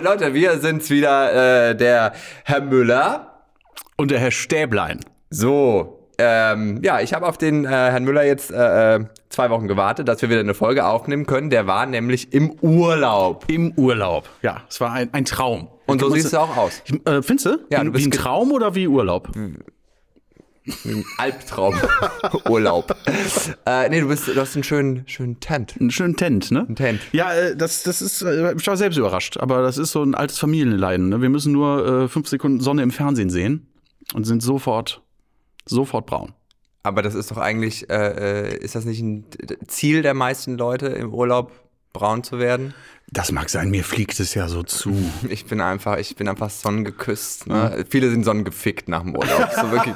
Leute, wir sind's wieder, äh, der Herr Müller. Und der Herr Stäblein. So, ähm, ja, ich habe auf den äh, Herrn Müller jetzt äh, äh, zwei Wochen gewartet, dass wir wieder eine Folge aufnehmen können. Der war nämlich im Urlaub. Im Urlaub. Ja, es war ein, ein Traum. Und so Ich siehst musste- du auch aus. Ich, äh, findest du? Ja, wie, du bist wie ein Traum oder wie Urlaub? Ein Albtraum. Urlaub. äh, nee, du, bist, du hast einen schönen, schönen Tent. Einen schönen Tent, ne? Ein Tent. Ja, äh, das, das ist, äh, ich war selbst überrascht, aber das ist so ein altes Familienleiden. Ne? Wir müssen nur äh, fünf Sekunden Sonne im Fernsehen sehen und sind sofort, sofort braun. Aber das ist doch eigentlich, äh, äh, ist das nicht ein Ziel der meisten Leute im Urlaub, braun zu werden? Das mag sein, mir fliegt es ja so zu. Ich bin einfach, ich bin einfach sonnengeküsst. Ne? Viele sind sonnengefickt nach dem Urlaub. So wirklich.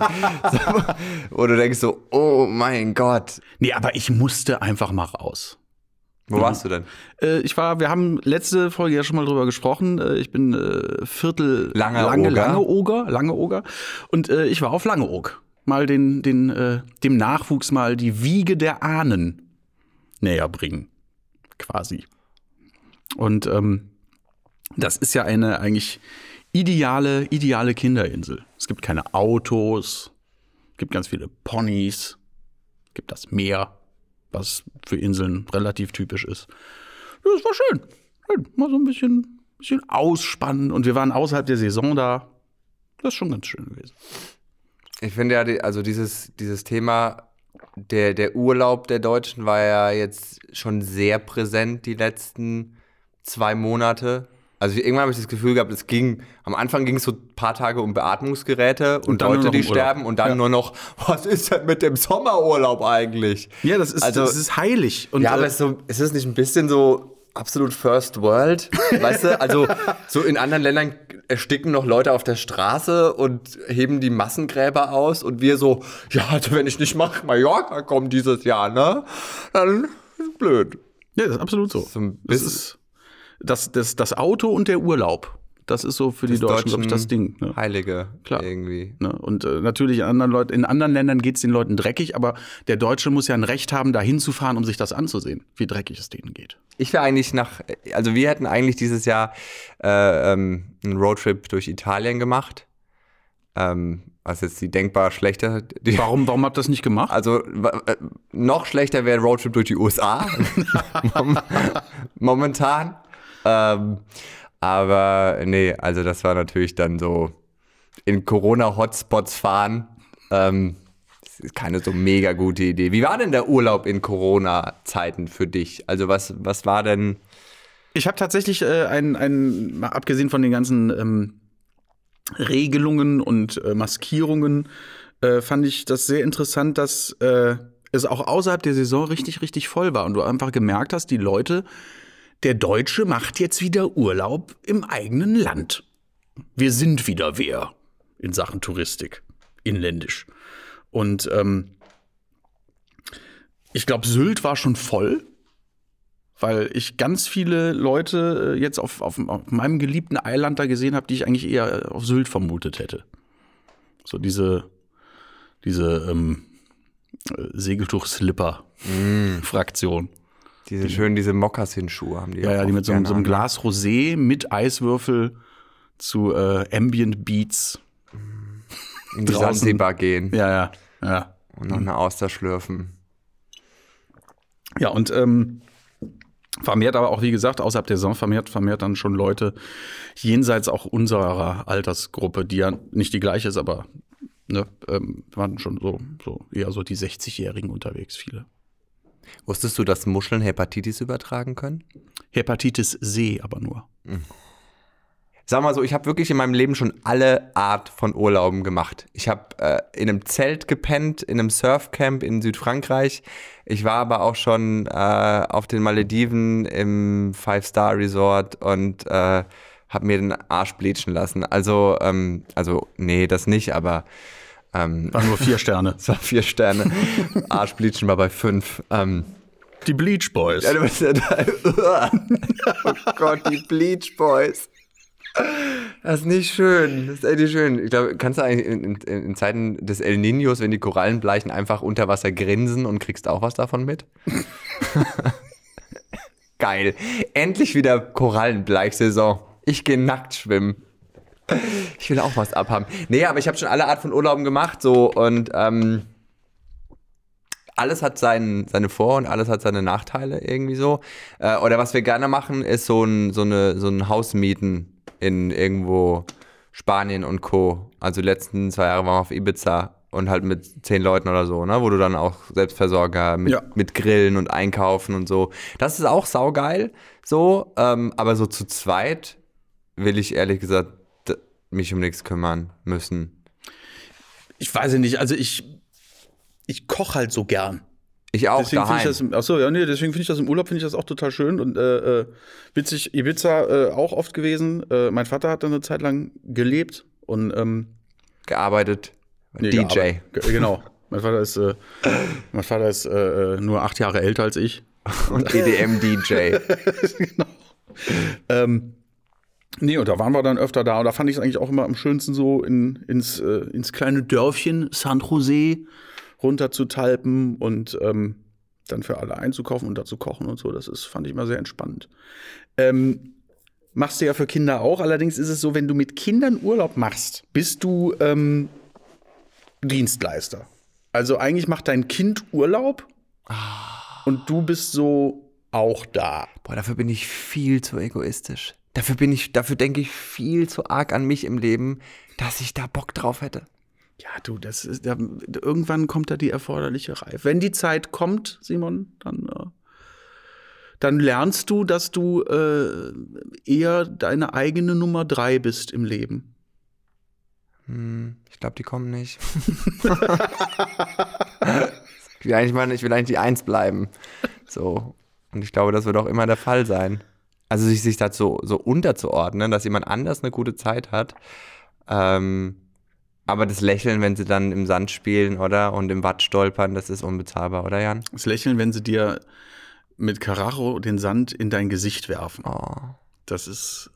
so, wo du denkst so, oh mein Gott. Nee, aber ich musste einfach mal raus. Wo warst du denn? Äh, ich war, wir haben letzte Folge ja schon mal drüber gesprochen. Äh, ich bin äh, Viertel Lange lange, Oger. lange Oger, lange Oger. Und äh, ich war auf Langeoog. Mal den, den, äh, dem Nachwuchs mal die Wiege der Ahnen näher bringen. Quasi. Und ähm, das ist ja eine eigentlich ideale, ideale Kinderinsel. Es gibt keine Autos, es gibt ganz viele Ponys, es gibt das Meer, was für Inseln relativ typisch ist. Ja, es war schön. schön. Mal so ein bisschen, bisschen ausspannen. Und wir waren außerhalb der Saison da. Das ist schon ganz schön gewesen. Ich finde ja, also dieses, dieses Thema, der, der Urlaub der Deutschen war ja jetzt schon sehr präsent die letzten zwei Monate. Also irgendwann habe ich das Gefühl gehabt, es ging, am Anfang ging es so ein paar Tage um Beatmungsgeräte und, nur Leute, die sterben und dann Ja. nur noch, was ist denn mit dem Sommerurlaub eigentlich? Ja, das ist, Also- das ist heilig. Und, Ja, aber äh, es ist, so, ist es nicht ein bisschen so absolut First World? Weißt du, also so in anderen Ländern ersticken noch Leute auf der Straße und heben die Massengräber aus und wir so, ja, also wenn ich nicht nach Mallorca komme dieses Jahr, ne, dann ist blöd. ja, das ist absolut so. So das ist das, das, das Auto und der Urlaub. Das ist so für die Deutschen, glaube ich, das Ding. Ne? Heilige Klar. irgendwie. Ne? Und äh, natürlich in anderen, Leut in anderen Ländern geht es den Leuten dreckig, aber der Deutsche muss ja ein Recht haben, da hinzufahren, um sich das anzusehen, wie dreckig es denen geht. Ich wäre eigentlich nach, also wir hätten eigentlich dieses Jahr äh, ähm, einen Roadtrip durch Italien gemacht. Ähm, was jetzt die denkbar schlechte, die, Warum, warum habt ihr das nicht gemacht? Also äh, noch schlechter wäre Roadtrip durch die USA. Mom- Momentan. Ähm, aber nee, also das war natürlich dann so in Corona-Hotspots fahren. Ähm, keine so mega gute Idee. Wie war denn der Urlaub in Corona-Zeiten für dich? Also was, was war denn. Ich habe tatsächlich äh, ein, ein, mal abgesehen von den ganzen ähm, Regelungen und äh, Maskierungen, äh, fand ich das sehr interessant, dass äh, es auch außerhalb der Saison richtig, richtig voll war und du einfach gemerkt hast, die Leute, der Deutsche macht jetzt wieder Urlaub im eigenen Land. Wir sind wieder wer in Sachen Touristik, inländisch. Und ähm, ich glaube, Sylt war schon voll weil ich ganz viele Leute äh, jetzt auf, auf, auf meinem geliebten Eiland da gesehen habe, die ich eigentlich eher auf Sylt vermutet hätte. So diese, diese ähm, äh, Segeltuch-Slipper-Fraktion. Diese schön, diese Mokassin-Schuhe haben die Ja, ja, die mit so, so einem an. Glas Rosé mit Eiswürfel zu äh, Ambient Beats. in die. Sansibar gehen Ja, ja, ja. und noch eine Auster schlürfen. Ja, und ähm, vermehrt aber auch, wie gesagt, außerhalb der Saison vermehrt, vermehrt dann schon Leute jenseits auch unserer Altersgruppe, die ja nicht die gleiche ist, aber ne, ähm, waren schon so, so eher so die 60-Jährigen unterwegs, viele. Wusstest du, dass Muscheln Hepatitis übertragen können? Hepatitis C aber nur. Sag mal so, ich habe wirklich in meinem Leben schon alle Art von Urlauben gemacht. Ich habe äh, in einem Zelt gepennt, in einem Surfcamp in Südfrankreich. Ich war aber auch schon äh, auf den Malediven im Five-Star-Resort und äh, habe mir den Arsch bleachen lassen. Also, ähm, also nee, das nicht, aber ähm, Waren nur vier Sterne. es war vier Sterne. Arschbleachen war bei fünf. Ähm, Die Bleach Boys. ja, du bist ja oh Gott, die Bleach Boys. Das ist nicht schön. Das ist echt nicht schön. Ich glaube, kannst du eigentlich in, in, in Zeiten des El Niños, wenn die Korallen bleichen, einfach unter Wasser grinsen und kriegst auch was davon mit? Geil. Endlich wieder Korallenbleichsaison. Ich gehe nackt schwimmen. Ich will auch was abhaben. Nee, aber ich habe schon alle Art von Urlauben gemacht, so und ähm, alles hat sein, seine Vor- und alles hat seine Nachteile irgendwie so. Äh, oder was wir gerne machen, ist so ein, so eine, so ein Haus mieten in irgendwo Spanien und Co. Also die letzten zwei Jahre waren wir auf Ibiza und halt mit zehn Leuten oder so, ne? Wo du dann auch Selbstversorger mit, Ja. mit Grillen und Einkaufen und so. Das ist auch saugeil, so. Ähm, aber so zu zweit will ich ehrlich gesagt mich um nichts kümmern müssen. Ich weiß ja nicht, also ich, ich koche halt so gern. Ich auch Deswegen finde daheim. ich das, im- ach so, ja, nee, deswegen finde ich das im Urlaub finde ich das auch total schön und äh, äh, witzig Ibiza äh, auch oft gewesen. Äh, mein Vater hat da eine Zeit lang gelebt und ähm, gearbeitet. nee, DJ. gearbeitet. Ge- Genau. Mein Vater ist, äh, mein Vater ist äh, äh, nur acht Jahre älter als ich. Und EDM-DJ. genau. Ähm, nee, und da waren wir dann öfter da. Und da fand ich es eigentlich auch immer am schönsten, so in, ins, äh, ins kleine Dörfchen San Jose runter zu talpen und ähm, dann für alle einzukaufen und da zu kochen und so. Das ist, fand ich immer sehr entspannend. Ähm, machst du ja für Kinder auch. Allerdings ist es so, wenn du mit Kindern Urlaub machst, bist du ähm, Dienstleister. Also eigentlich macht dein Kind Urlaub und du bist so auch da. Boah, dafür bin ich viel zu egoistisch. Dafür bin ich, dafür denke ich viel zu arg an mich im Leben, dass ich da Bock drauf hätte. Ja, du, das ist, da, irgendwann kommt da die erforderliche Reife. Wenn die Zeit kommt, Simon, dann, äh, dann lernst du, dass du äh, eher deine eigene Nummer drei bist im Leben. Hm, ich glaube, die kommen nicht. ich, will eigentlich mal, ich will eigentlich die Eins bleiben. So. Und ich glaube, das wird auch immer der Fall sein. Also sich, sich dazu so unterzuordnen, dass jemand anders eine gute Zeit hat. Ähm, aber das Lächeln, wenn sie dann im Sand spielen, oder? Und im Watt stolpern, das ist unbezahlbar, oder Jan? Das Lächeln, wenn sie dir mit Karacho den Sand in dein Gesicht werfen. Oh. Das ist,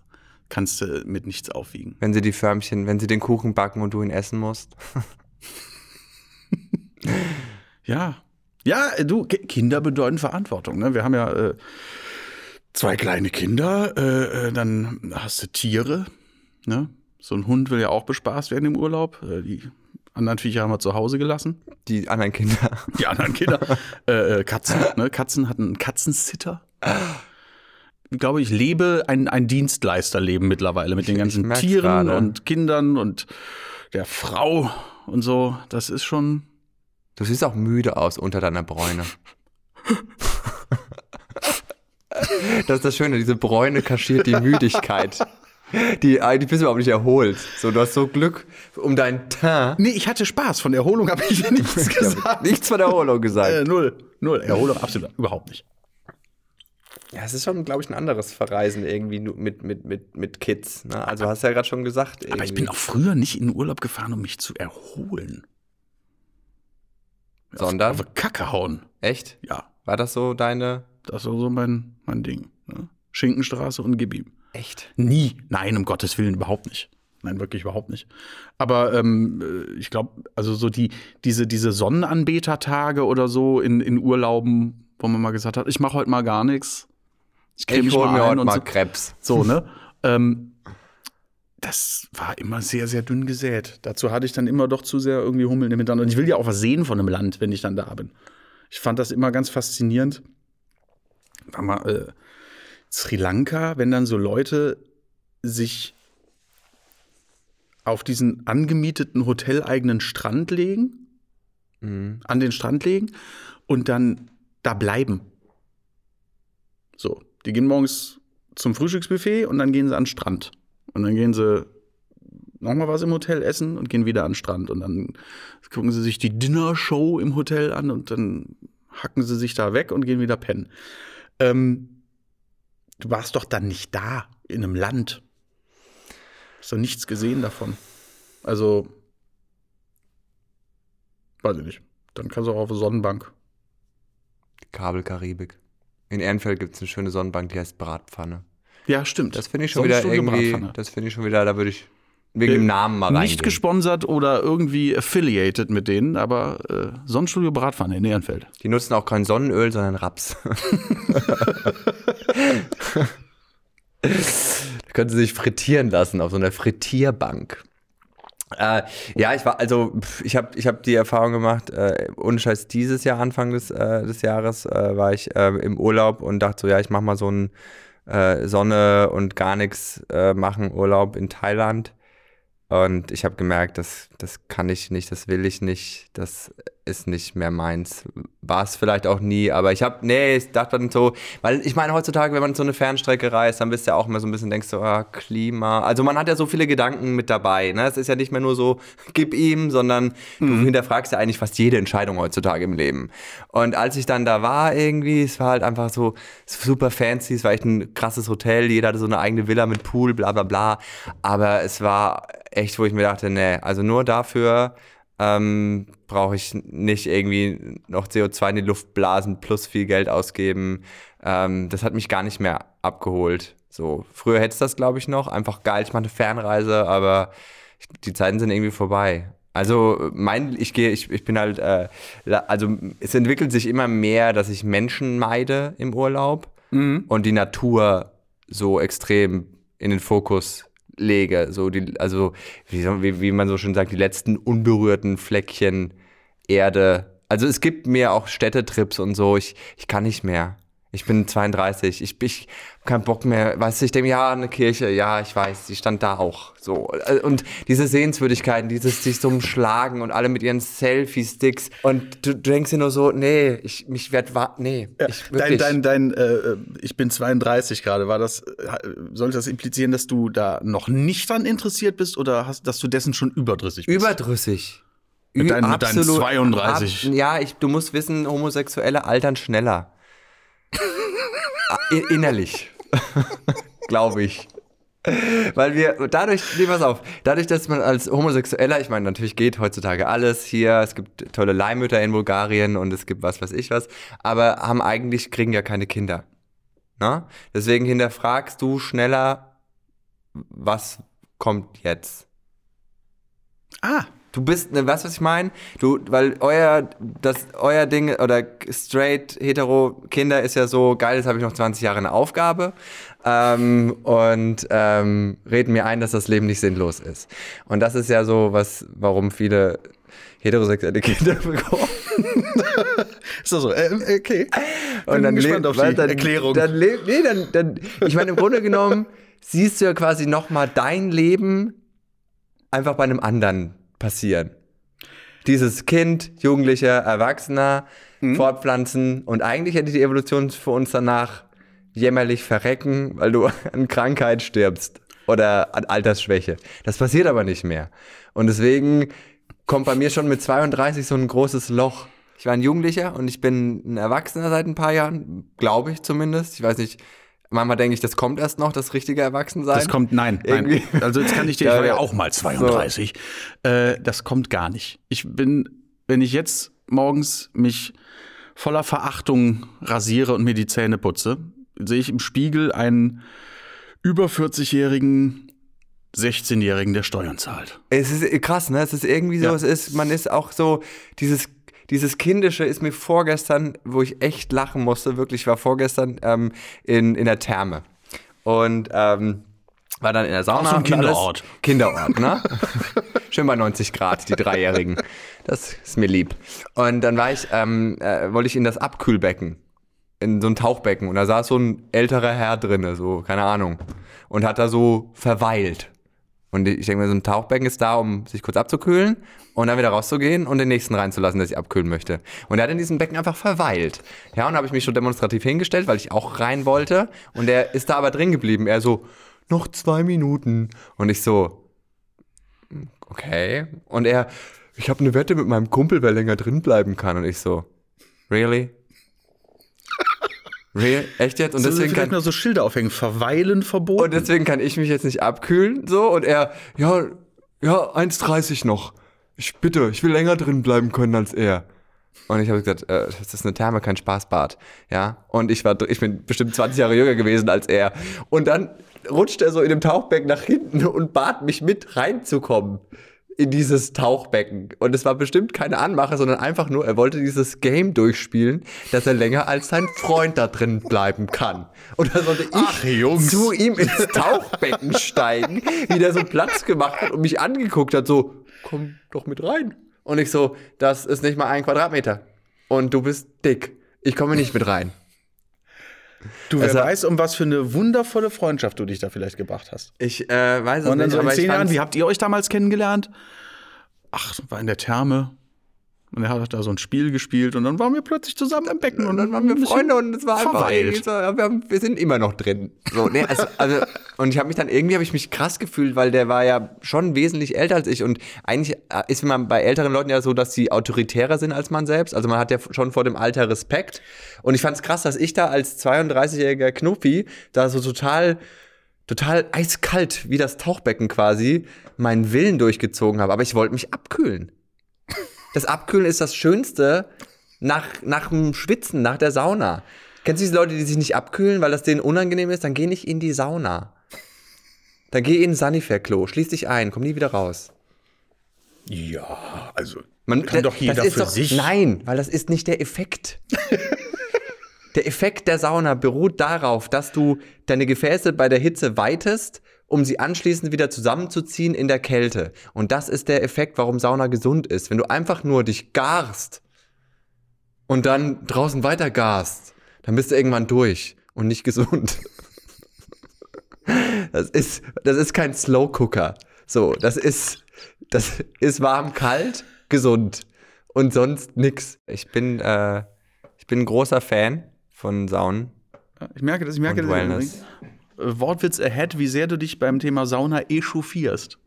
kannst du mit nichts aufwiegen. Wenn sie die Förmchen, wenn sie den Kuchen backen und du ihn essen musst. Ja. Ja, du, Ki- Kinder bedeuten Verantwortung. Ne? Wir haben ja äh, zwei kleine Kinder, äh, äh, dann hast du Tiere. Ne? So ein Hund will ja auch bespaßt werden im Urlaub. Äh, die anderen Viecher haben wir zu Hause gelassen. Die anderen Kinder. Die anderen Kinder. äh, äh, Katzen. Ne? Katzen hatten einen Katzensitter. Ich glaube, ich lebe ein, ein Dienstleisterleben mittlerweile mit den ganzen Tieren gerade. und Kindern und der Frau und so. Das ist schon. Du siehst auch müde aus unter deiner Bräune. Das ist das Schöne, diese Bräune kaschiert die Müdigkeit. Die, die bist du überhaupt nicht erholt. So, du hast so Glück um dein Teint. Nee, ich hatte Spaß. Von Erholung habe ich nichts gesagt. nichts von Erholung Äh, gesagt. null. Null. Erholung absolut überhaupt nicht. Ja, es ist schon, glaube ich, ein anderes Verreisen irgendwie mit, mit, mit, mit Kids. Ne? Also hast du ja gerade schon gesagt. Aber ich irgendwie. bin auch früher nicht in den Urlaub gefahren, um mich zu erholen. Sondern? Auf, auf Kacke hauen. Echt? Ja, War das so deine. Das war so mein, mein Ding. Ne? Schinkenstraße und gib ihm. Echt? Nie. Nein, um Gottes Willen überhaupt nicht. Nein, wirklich überhaupt nicht. Aber ähm, äh, ich glaube, also so die, diese, diese Sonnenanbetertage oder so in, in Urlauben, wo man mal gesagt hat, ich mache heute mal gar nichts. Ich creme Ich hol mal mir heute mal so. Krebs. So, ne? ähm, das war immer sehr, sehr dünn gesät. Dazu hatte ich dann immer doch zu sehr irgendwie Hummeln im Hintern. Und ich will ja auch was sehen von einem Land, wenn ich dann da bin. Ich fand das immer ganz faszinierend. War mal äh, Sri Lanka, wenn dann so Leute sich auf diesen angemieteten hoteleigenen Strand legen, Mhm. an den Strand legen und dann da bleiben. So, die gehen morgens zum Frühstücksbuffet und dann gehen sie an den Strand. Und dann gehen sie nochmal was im Hotel essen und gehen wieder an den Strand. Und dann gucken sie sich die Dinnershow im Hotel an und dann hacken sie sich da weg und gehen wieder pennen. Ähm, du warst doch dann nicht da, in einem Land. Hast doch nichts gesehen davon. Also, weiß ich nicht. Dann kannst du auch auf eine Sonnenbank. Kabelkaribik. In Ehrenfeld gibt es eine schöne Sonnenbank, die heißt Bratpfanne. Ja, stimmt. Das finde ich schon wieder irgendwie, das finde ich schon wieder, da würde ich wegen dem Namen mal reingehen. Nicht gesponsert oder irgendwie affiliated mit denen, aber äh, Sonnenstudio Bratpfanne in Ehrenfeld. Die nutzen auch kein Sonnenöl, sondern Raps. könnte sich frittieren lassen auf so einer Frittierbank. Äh, ja, ich war, also ich habe ich hab die Erfahrung gemacht, äh, ohne Scheiß dieses Jahr, Anfang des, äh, des Jahres, äh, war ich äh, im Urlaub und dachte so, ja, ich mache mal so einen äh, Sonne und gar nichts machen Urlaub in Thailand. Und ich habe gemerkt, das, das kann ich nicht, das will ich nicht, das ist nicht mehr meins. War es vielleicht auch nie, aber ich habe, nee, ich dachte dann so, weil ich meine, heutzutage, wenn man so eine Fernstrecke reist, dann bist du ja auch immer so ein bisschen, denkst du, ah, Klima. Also man hat ja so viele Gedanken mit dabei. Ne? Es ist ja nicht mehr nur so, gib ihm, sondern mhm. du hinterfragst ja eigentlich fast jede Entscheidung heutzutage im Leben. Und als ich dann da war irgendwie, es war halt einfach so super fancy, es war echt ein krasses Hotel, jeder hatte so eine eigene Villa mit Pool, bla bla bla. Aber es war echt, wo ich mir dachte, nee, also nur dafür ähm, brauche ich nicht irgendwie noch CO2 in die Luft blasen plus viel Geld ausgeben. Ähm, das hat mich gar nicht mehr abgeholt. So, früher hätte es das, glaube ich, noch. Einfach geil, ich mache eine Fernreise, aber ich, die Zeiten sind irgendwie vorbei. Also mein, ich gehe, ich, ich bin halt, äh, also es entwickelt sich immer mehr, dass ich Menschen meide im Urlaub mhm. und die Natur so extrem in den Fokus lege. So die, also, wie, wie man so schön sagt, die letzten unberührten Fleckchen Erde. Also es gibt mir auch Städtetrips und so. Ich, ich kann nicht mehr. Ich bin 32, ich, ich habe keinen Bock mehr. Weißt du, ich denke, ja, eine Kirche, ja, ich weiß, die stand da auch. So. Und diese Sehenswürdigkeiten, dieses sich so umschlagen und alle mit ihren Selfie-Sticks. Und du, du, denkst dir nur so, nee, ich mich werd nee. Ja, ich, dein, dein, dein, äh, ich bin 32 gerade. War das, soll das implizieren, dass du da noch nicht dran interessiert bist oder hast, dass du dessen schon überdrüssig bist? Überdrüssig. Mit deinen, mit deinen 32. Ab, ja, ich, du musst wissen, Homosexuelle altern schneller. Ah, innerlich. Glaube ich. Weil wir dadurch, nee, pass auf, dadurch, dass man als Homosexueller, ich meine, natürlich geht heutzutage alles hier, es gibt tolle Leihmütter in Bulgarien und es gibt was weiß ich was, aber haben eigentlich, kriegen ja keine Kinder. Na? Deswegen hinterfragst du schneller, was kommt jetzt. Ah, Du bist, ne, weißt du, was ich meine? Du, weil euer, das, euer Ding oder straight, hetero Kinder ist ja so, geil, jetzt habe ich noch 20 Jahre eine Aufgabe ähm, und ähm, reden mir ein, dass das Leben nicht sinnlos ist. Und das ist ja so, was, warum viele heterosexuelle Kinder bekommen. ist das so? Äh, okay. Bin und dann gespannt auf die dann, Erklärung. Dann, nee, dann, dann, ich meine, im Grunde genommen siehst du ja quasi nochmal dein Leben einfach bei einem anderen passieren. Dieses Kind, Jugendlicher, Erwachsener, mhm. fortpflanzen und eigentlich hätte die Evolution für uns danach jämmerlich verrecken, weil du an Krankheit stirbst oder an Altersschwäche. Das passiert aber nicht mehr. Und deswegen kommt bei mir schon mit 32 so ein großes Loch. Ich war ein Jugendlicher und ich bin ein Erwachsener seit ein paar Jahren, glaube ich zumindest. Ich weiß nicht, Manchmal denke ich, das kommt erst noch, das richtige Erwachsensein. Das kommt, nein, nein. Also jetzt kann ich dir, ich war ja auch mal 32. So. Äh, das kommt gar nicht. Ich bin, wenn ich jetzt morgens mich voller Verachtung rasiere und mir die Zähne putze, sehe ich im Spiegel einen über 40-jährigen 16-Jährigen, der Steuern zahlt. Es ist krass, ne? Es ist irgendwie so, ja. es ist, man ist auch so, dieses dieses Kindische ist mir vorgestern, wo ich echt lachen musste, wirklich war vorgestern ähm, in, in der Therme. Und ähm, war dann in der Sauna. Auch so ein Kinderort. Kinderort, ne? Schön bei 90 Grad, die Dreijährigen. Das ist mir lieb. Und dann war ich, ähm, äh, wollte ich in das Abkühlbecken. In so ein Tauchbecken. Und da saß so ein älterer Herr drinne, so, keine Ahnung. Und hat da so verweilt. Und ich denke mir, so ein Tauchbecken ist da, um sich kurz abzukühlen und dann wieder rauszugehen und den nächsten reinzulassen, der sich abkühlen möchte. Und er hat in diesem Becken einfach verweilt. Ja, und habe ich mich schon demonstrativ hingestellt, weil ich auch rein wollte. Und er ist da aber drin geblieben. Er so, noch zwei Minuten. Und ich so, okay. Und er, ich habe eine Wette mit meinem Kumpel, wer länger drin bleiben kann. Und ich so, really? Real? Echt jetzt? Und deswegen kann nur so Schilder aufhängen, verweilen verboten. Und deswegen kann ich mich jetzt nicht abkühlen, so. Und er, ja, ja, 1,30 noch. Ich bitte, ich will länger drin bleiben können als er. Und ich habe gesagt, äh, das ist eine Therme, kein Spaßbad. Ja. Und ich war, ich bin bestimmt 20 Jahre jünger gewesen als er. Und dann rutscht er so in dem Tauchbecken nach hinten und bat mich mit reinzukommen in dieses Tauchbecken. Und es war bestimmt keine Anmache, sondern einfach nur, er wollte dieses Game durchspielen, dass er länger als sein Freund da drin bleiben kann. Und da sollte ich Ach, zu ihm ins Tauchbecken steigen, wie der so Platz gemacht hat und mich angeguckt hat, so, komm doch mit rein. Und ich so, das ist nicht mal ein Quadratmeter. Und du bist dick. Ich komme nicht mit rein. Du, wer Also- weiß, um was für eine wundervolle Freundschaft du dich da vielleicht gebracht hast. Ich äh, weiß es Und dann nicht, so in zehn Jahren, wie habt ihr euch damals kennengelernt? Ach, war in der Therme. Und er hat da so ein Spiel gespielt und dann waren wir plötzlich zusammen im Becken. Und dann waren wir Freunde und es war einfach verweilt. ja, wir, haben, wir sind immer noch drin. So, nee, also, also, und ich habe mich dann irgendwie habe ich mich krass gefühlt, weil der war ja schon wesentlich älter als ich und eigentlich äh, ist man bei älteren Leuten ja so, dass sie autoritärer sind als man selbst. Also man hat ja schon vor dem Alter Respekt. Und ich fand es krass, dass ich da als 32-jähriger Knuppi da so total total eiskalt wie das Tauchbecken quasi meinen Willen durchgezogen habe, aber ich wollte mich abkühlen. Das Abkühlen ist das Schönste nach, nach dem Schwitzen, nach der Sauna. Kennst du diese Leute, die sich nicht abkühlen, weil das denen unangenehm ist? Dann geh nicht in die Sauna. Dann geh in ein Sanifair-Klo, schließ dich ein, komm nie wieder raus. Ja, also Man, kann das- doch jeder für doch, sich. Nein, weil das ist nicht der Effekt. der Effekt der Sauna beruht darauf, dass du deine Gefäße bei der Hitze weitest, um sie anschließend wieder zusammenzuziehen in der Kälte. Und das ist der Effekt, warum Sauna gesund ist. Wenn du einfach nur dich garst und dann draußen weiter garst, dann bist du irgendwann durch und nicht gesund. Das ist, das ist kein Slow Cooker. So, das ist, das ist warm, kalt, gesund und sonst nix. Ich bin, äh, ich bin ein großer Fan von Saunen. Ich merke das, ich merke Und das. Wortwitz ahead, wie sehr du dich beim Thema Sauna echauffierst.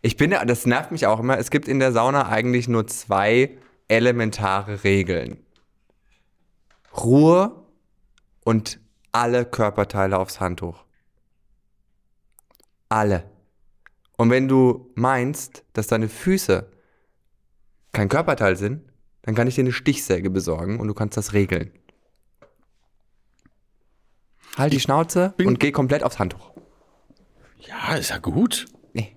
Ich bin, das nervt mich auch immer. Es gibt in der Sauna eigentlich nur zwei elementare Regeln. Ruhe und alle Körperteile aufs Handtuch. Alle. Und wenn du meinst, dass deine Füße kein Körperteil sind, dann kann ich dir eine Stichsäge besorgen und du kannst das regeln. Halt die Schnauze und geh komplett aufs Handtuch. Ja, ist ja gut. Nee.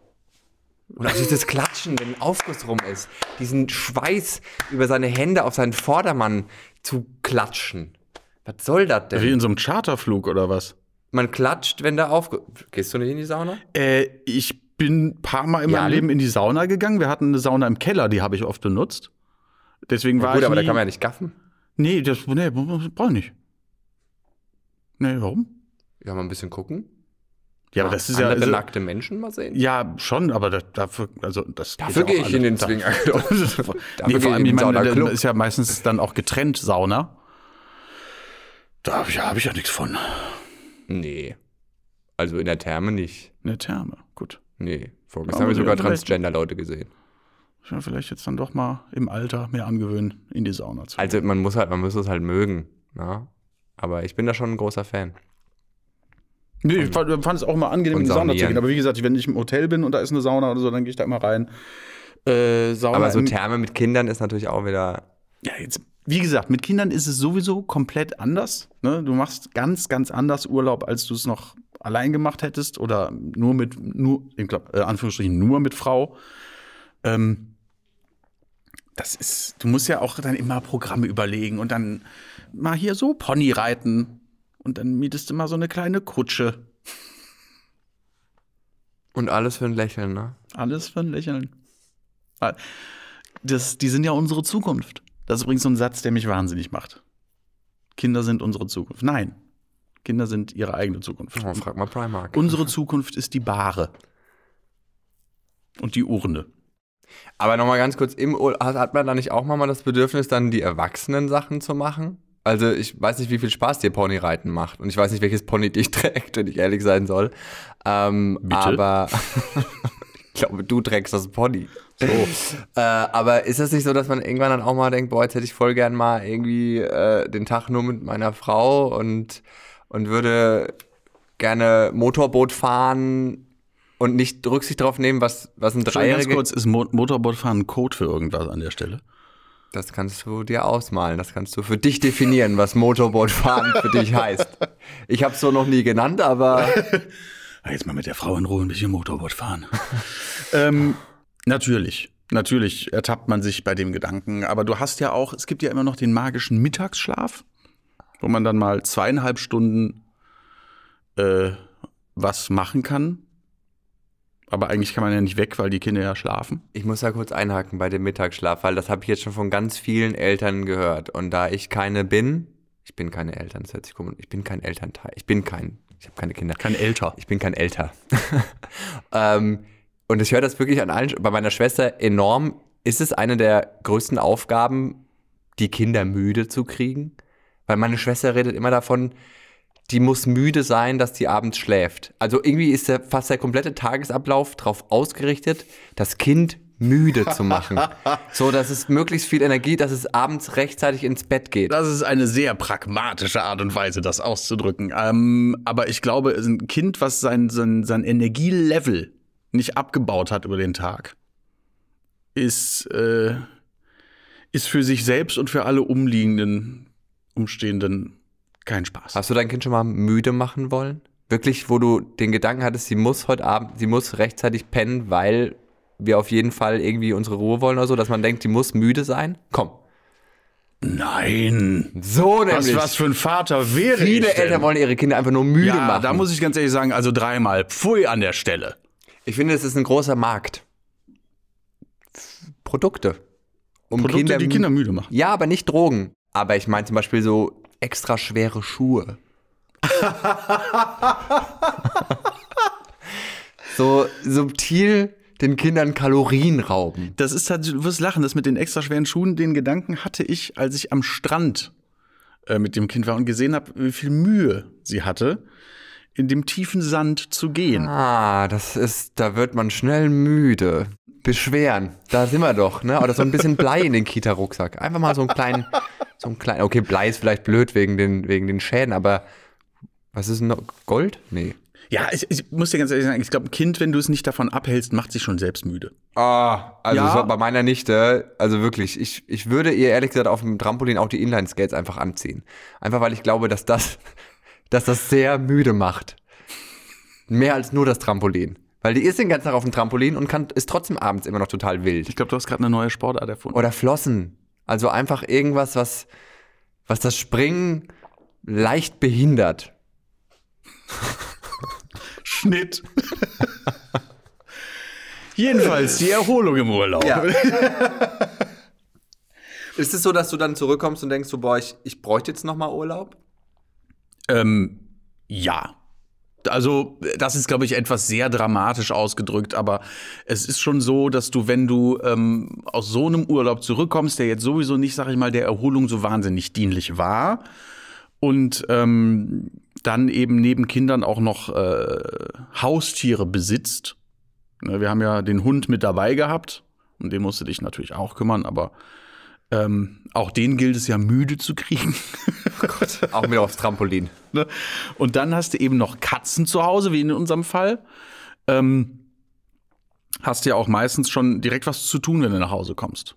Und auch dieses Klatschen, wenn ein Aufguss rum ist, diesen Schweiß über seine Hände auf seinen Vordermann zu klatschen. Was soll das Wie denn? in so einem Charterflug oder was? Man klatscht, wenn da aufge... Gehst du nicht in die Sauna? Äh, ich bin ein paar Mal in meinem Jan? Leben in die Sauna gegangen. Wir hatten eine Sauna im Keller, die habe ich oft benutzt. Deswegen war Gut, ich aber da kann man ja nicht gaffen. Nee, das nee, brauche ich nicht. Nee, warum? Ja, mal ein bisschen gucken. Ja, aber das ist ja also, nackte Menschen mal sehen. ja schon, aber da, dafür also das Dafür ja gehe ich in den alles. Da- Zwinger. nee, vor allem, ich in meine, Saunaclub. da ist ja meistens dann auch getrennt Sauna. Da habe ich, ja- hab ich ja nichts von. Nee. Also in der Therme nicht. Eine Therme, gut. Nee. Vorgestern haben wir sogar Transgender-Leute gesehen. Ich will vielleicht jetzt dann doch mal im Alter mehr angewöhnen, in die Sauna zu gehen. Also man muss halt, man muss es halt mögen. Na? Aber ich bin da schon ein großer Fan. Nee, ich fand, fand es auch immer angenehm, in die Sauna zu gehen. Aber wie gesagt, wenn ich im Hotel bin und da ist eine Sauna oder so, dann gehe ich da immer rein. Äh, Sauna Aber so Therme mit Kindern ist natürlich auch wieder. ja, jetzt, wie gesagt, mit Kindern ist es sowieso komplett anders. Ne? Du machst ganz, ganz anders Urlaub, als du es noch allein gemacht hättest oder nur mit, nur, glaub, äh, Anführungsstrichen, nur mit Frau. Ähm, das ist, du musst ja auch dann immer Programme überlegen und dann mal hier so Pony reiten und dann mietest du mal so eine kleine Kutsche. Und alles für ein Lächeln, ne? Alles für ein Lächeln. Ah, Das, die sind ja unsere Zukunft. Das ist übrigens so ein Satz, der mich wahnsinnig macht. Kinder sind unsere Zukunft. Nein. Kinder sind ihre eigene Zukunft. Oh, frag mal Primark. Unsere Zukunft ist die Bahre. Und die Urne. Aber nochmal ganz kurz, im hat, hat man da nicht auch mal das Bedürfnis, dann die Erwachsenen-Sachen zu machen? Also ich weiß nicht, wie viel Spaß dir Ponyreiten macht. Und ich weiß nicht, welches Pony dich trägt, wenn ich ehrlich sein soll. Ähm, Bitte? Aber ich glaube, du trägst das Pony. So. äh, aber ist das nicht so, dass man irgendwann dann auch mal denkt, boah, jetzt hätte ich voll gern mal irgendwie äh, den Tag nur mit meiner Frau und, und würde gerne Motorboot fahren und nicht Rücksicht darauf nehmen, was, was ein Entschuldigung, ganz Dreijähriger kurz, ist Mo Motorbootfahren ein Code für irgendwas an der Stelle? Das kannst du dir ausmalen. Das kannst du für dich definieren, was Motorbootfahren für dich heißt. Ich habe es so noch nie genannt, aber Jetzt mal mit der Frau in Ruhe ein bisschen Motorboot fahren. ähm, Natürlich. Natürlich ertappt man sich bei dem Gedanken. Aber du hast ja auch, es gibt ja immer noch den magischen Mittagsschlaf, wo man dann mal zweieinhalb Stunden äh, was machen kann. Aber eigentlich kann man ja nicht weg, weil die Kinder ja schlafen. Ich muss da kurz einhaken bei dem Mittagsschlaf, weil das habe ich jetzt schon von ganz vielen Eltern gehört. Und da ich keine bin, ich bin keine Eltern, das hört sich komisch, ich bin kein Elternteil, ich bin kein, ich habe keine Kinder. Kein Älter. Ich bin kein Älter. ähm, und ich höre das wirklich an allen, bei meiner Schwester enorm. Ist es eine der größten Aufgaben, die Kinder müde zu kriegen? Weil meine Schwester redet immer davon, die muss müde sein, dass die abends schläft. Also irgendwie ist der, fast der komplette Tagesablauf darauf ausgerichtet, das Kind müde zu machen. so, dass es möglichst viel Energie, dass es abends rechtzeitig ins Bett geht. Das ist eine sehr pragmatische Art und Weise, das auszudrücken. Ähm, aber ich glaube, ein Kind, was sein, sein, sein Energielevel nicht abgebaut hat über den Tag, ist, äh, ist für sich selbst und für alle umliegenden, umstehenden kein Spaß. Hast du dein Kind schon mal müde machen wollen? Wirklich, wo du den Gedanken hattest, sie muss heute Abend, sie muss rechtzeitig pennen, weil wir auf jeden Fall irgendwie unsere Ruhe wollen oder so, dass man denkt, die muss müde sein? Komm. Nein. So Was, nämlich. was für ein Vater wäre Viele ich denn? Eltern wollen ihre Kinder einfach nur müde ja, machen. da muss ich ganz ehrlich sagen, also dreimal Pfui an der Stelle. ich finde, es ist ein großer Markt. Produkte. Um Produkte, die Kinder müde machen. Ja, aber nicht Drogen. Aber ich meine zum Beispiel so extra schwere Schuhe. so subtil den Kindern Kalorien rauben. Das ist halt, du wirst lachen, das mit den extra schweren Schuhen, den Gedanken hatte ich, als ich am Strand äh, mit dem Kind war und gesehen habe, wie viel Mühe sie hatte, in dem tiefen Sand zu gehen. Ah, das ist, da wird man schnell müde. Beschweren, da sind wir doch, ne? Oder so ein bisschen Blei in den Kita-Rucksack. Einfach mal so einen kleinen, so einen kleinen, okay, Blei ist vielleicht blöd wegen den, wegen den Schäden, aber was ist denn noch? Gold? Nee. Ja, ich, ich muss dir ganz ehrlich sagen, ich glaube, ein Kind, wenn du es nicht davon abhältst, macht sich schon selbst müde. Ah, also Ja. bei meiner Nichte, also wirklich, ich, ich würde ihr ehrlich gesagt auf dem Trampolin auch die Inline-Skates einfach anziehen. Einfach weil ich glaube, dass das, dass das sehr müde macht. Mehr als nur das Trampolin. Weil die ist den ganzen Tag auf dem Trampolin und kann, ist trotzdem abends immer noch total wild. Ich glaube, du hast gerade eine neue Sportart erfunden. Oder Flossen. Also einfach irgendwas, was, was das Springen leicht behindert. Schnitt. Jedenfalls die Erholung im Urlaub. Ist es so, dass du dann zurückkommst und denkst so, boah, ich, ich bräuchte jetzt noch mal Urlaub? Ähm, ja. Also, das ist, glaube ich, etwas sehr dramatisch ausgedrückt, aber es ist schon so, dass du, wenn du ähm, aus so einem Urlaub zurückkommst, der jetzt sowieso nicht, sag ich mal, der Erholung so wahnsinnig dienlich war und ähm, dann eben neben Kindern auch noch äh, Haustiere besitzt. Ne, wir haben ja den Hund mit dabei gehabt, um den musst du dich natürlich auch kümmern, aber ähm, auch den gilt es ja müde zu kriegen. Auch mit aufs Trampolin. Ne? Und dann hast du eben noch Katzen zu Hause, wie in unserem Fall. Ähm, hast ja auch meistens schon direkt was zu tun, wenn du nach Hause kommst.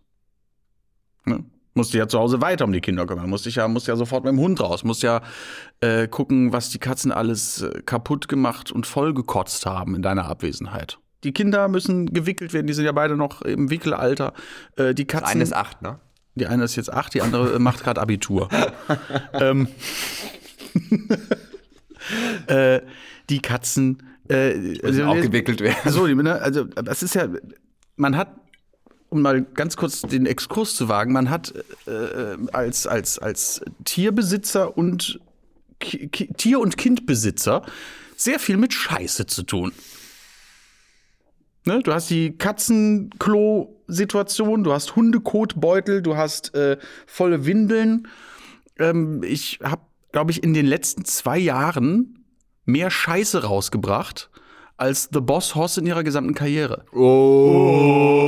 Ne? Musst du ja zu Hause weiter um die Kinder kümmern. Musst dich ja, musst ja sofort mit dem Hund raus. Musst ja äh, gucken, was die Katzen alles äh, kaputt gemacht und vollgekotzt haben in deiner Abwesenheit. Die Kinder müssen gewickelt werden, die sind ja beide noch im Wickelalter. Äh, die Katzen. Eine ist acht, ne? Die eine ist jetzt acht, die andere macht gerade Abitur. ähm, äh, die Katzen. Äh, Müssen auch gewickelt werden. So, die, ne, also das ist ja, man hat, um mal ganz kurz den Exkurs zu wagen, man hat äh, als, als, als Tierbesitzer und Ki Tier- und Kindbesitzer sehr viel mit Scheiße zu tun. Ne? Du hast die Katzenklo-Situation, du hast Hundekotbeutel, du hast äh, volle Windeln. Ähm, ich habe, glaube ich, in den letzten zwei Jahren mehr Scheiße rausgebracht als The Boss Hoss in ihrer gesamten Karriere. Oh.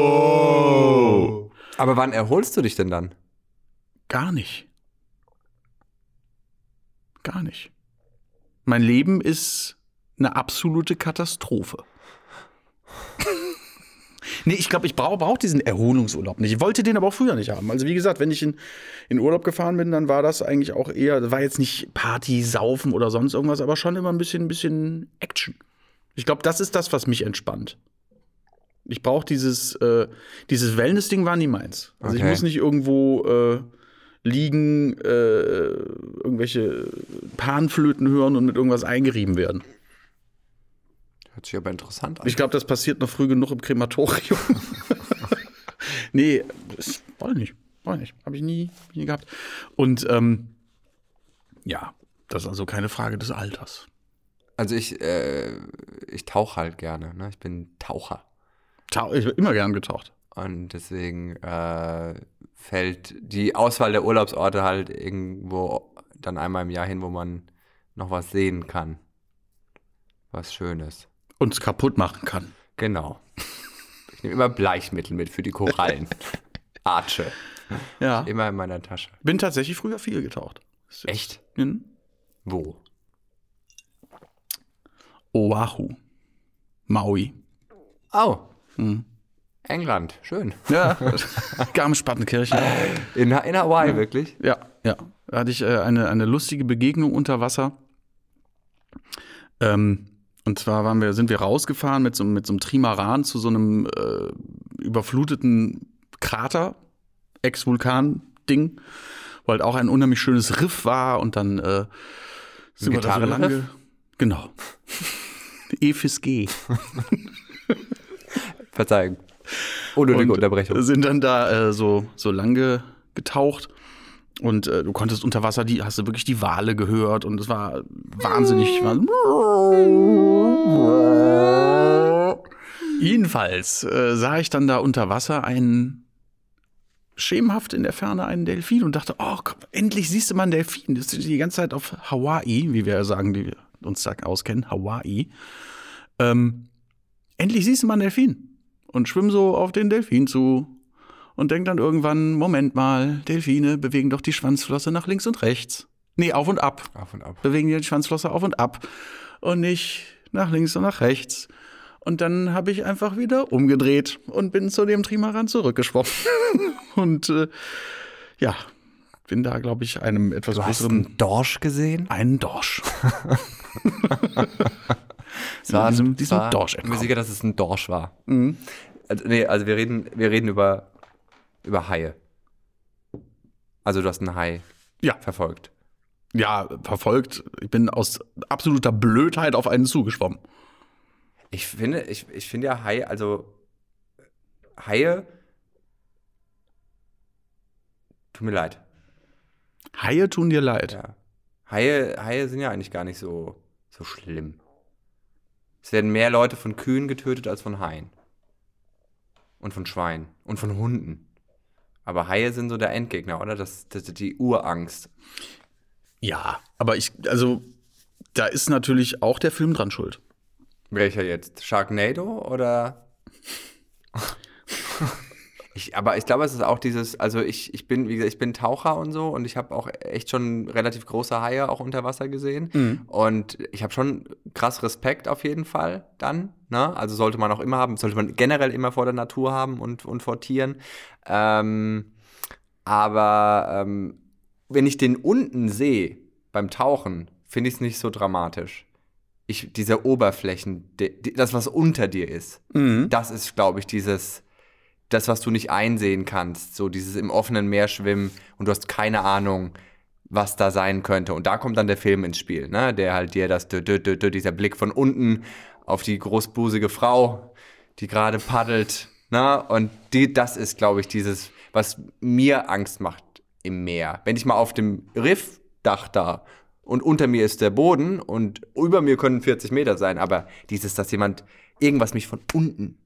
Aber wann erholst du dich denn dann? Gar nicht. Gar nicht. Mein Leben ist eine absolute Katastrophe. nee, ich glaube, ich brauche brauch diesen Erholungsurlaub nicht. Ich wollte den aber auch früher nicht haben. Also wie gesagt, wenn ich in, in Urlaub gefahren bin, dann war das eigentlich auch eher, das war jetzt nicht Party, Saufen oder sonst irgendwas, aber schon immer ein bisschen, ein bisschen Action. Ich glaube, das ist das, was mich entspannt. Ich brauche dieses, äh, dieses Wellness-Ding war nie meins. Also ich Okay. muss nicht irgendwo äh, liegen, äh, irgendwelche Panflöten hören und mit irgendwas eingerieben werden. Hört sich aber interessant an. Ich glaube, das passiert noch früh genug im Krematorium. nee, das weiß ich nicht. Weiß ich nicht. Habe ich nie, nie gehabt. Und ähm, ja, das ist also keine Frage des Alters. Also ich, äh, ich tauche halt gerne. Ne? Ich bin Taucher. Tau ich bin immer gern getaucht. Und deswegen äh, fällt die Auswahl der Urlaubsorte halt irgendwo dann einmal im Jahr hin, wo man noch was sehen kann. Was Schönes. Und es kaputt machen kann. Genau. Ich nehme immer Bleichmittel mit für die Korallen. Arche. Ja. Immer in meiner Tasche. Bin tatsächlich früher viel getaucht. Echt? In Wo? Oahu. Maui. Oh. England. Schön. Ja, Garmisch-Partenkirchen. In, in Hawaii, wirklich? Ja, ja. Da hatte ich äh, eine, eine lustige Begegnung unter Wasser. Ähm, und zwar waren wir, sind wir rausgefahren mit so, mit so einem Trimaran zu so einem äh, überfluteten Krater, Ex-Vulkan-Ding, wo halt auch ein unheimlich schönes Riff war und dann äh, sind wir da so Gitarrenriff? lange. Genau. E fürs G. Verzeihung. Und Unterbrechung. Sind dann da äh, so, so lang ge- getaucht. Und äh, du konntest unter Wasser, die, hast du wirklich die Wale gehört und es war wahnsinnig. War Jedenfalls äh, sah ich dann da unter Wasser einen schemenhaft in der Ferne einen Delfin und dachte, oh, komm, endlich siehst du mal einen Delfin. Das ist die ganze Zeit auf Hawaii, wie wir sagen, die wir uns da auskennen, Hawaii. Ähm, endlich siehst du mal einen Delfin und schwimm so auf den Delfin zu und denk dann irgendwann, Moment mal, Delfine bewegen doch die Schwanzflosse nach links und rechts. Nee, auf und ab. Auf und ab. Bewegen die Schwanzflosse auf und ab und nicht nach links und nach rechts. Und dann habe ich einfach wieder umgedreht und bin zu dem Trimaran zurückgeschwommen. und äh, ja, bin da, glaube ich, einem etwas Du hast größeren. einen Dorsch gesehen? Einen Dorsch. War, diesem- es diesem war- Dorsch Ich bin mir sicher, dass es ein Dorsch war. Also, nee, also wir reden, wir reden über, über Haie. Also du hast einen Hai Ja. verfolgt. Ja, verfolgt. Ich bin aus absoluter Blödheit auf einen zugeschwommen. Ich finde, ich, ich finde ja Haie, also Haie, tut mir leid. Haie tun dir leid. Ja. Haie, Haie sind ja eigentlich gar nicht so, so schlimm. Es werden mehr Leute von Kühen getötet als von Haien. Und von Schweinen. Und von Hunden. Aber Haie sind so der Endgegner, oder? Das, das ist die Urangst. Ja, aber ich, also, da ist natürlich auch der Film dran schuld. Welcher jetzt? Sharknado oder? ich, aber ich glaube, es ist auch dieses, also ich, ich bin, wie gesagt, ich bin Taucher und so und ich habe auch echt schon relativ große Haie auch unter Wasser gesehen. Und ich habe schon krass Respekt auf jeden Fall dann. Ne? Also sollte man auch immer haben, sollte man generell immer vor der Natur haben und, und vor Tieren. Ähm, aber ähm, wenn ich den unten sehe beim Tauchen, finde ich es nicht so dramatisch. Ich, diese Oberflächen, die, die, das, was unter dir ist, das ist, glaube ich, dieses, das, was du nicht einsehen kannst, so dieses im offenen Meer schwimmen und du hast keine Ahnung, was da sein könnte. Und da kommt dann der Film ins Spiel, ne? der halt dir das, dieser Blick von unten auf die großbusige Frau, die gerade paddelt, ne? und die, das ist, glaube ich, dieses, was mir Angst macht im Meer. Wenn ich mal auf dem Riffdach da und unter mir ist der Boden und über mir können 40 Meter sein, aber dieses, dass jemand irgendwas mich von unten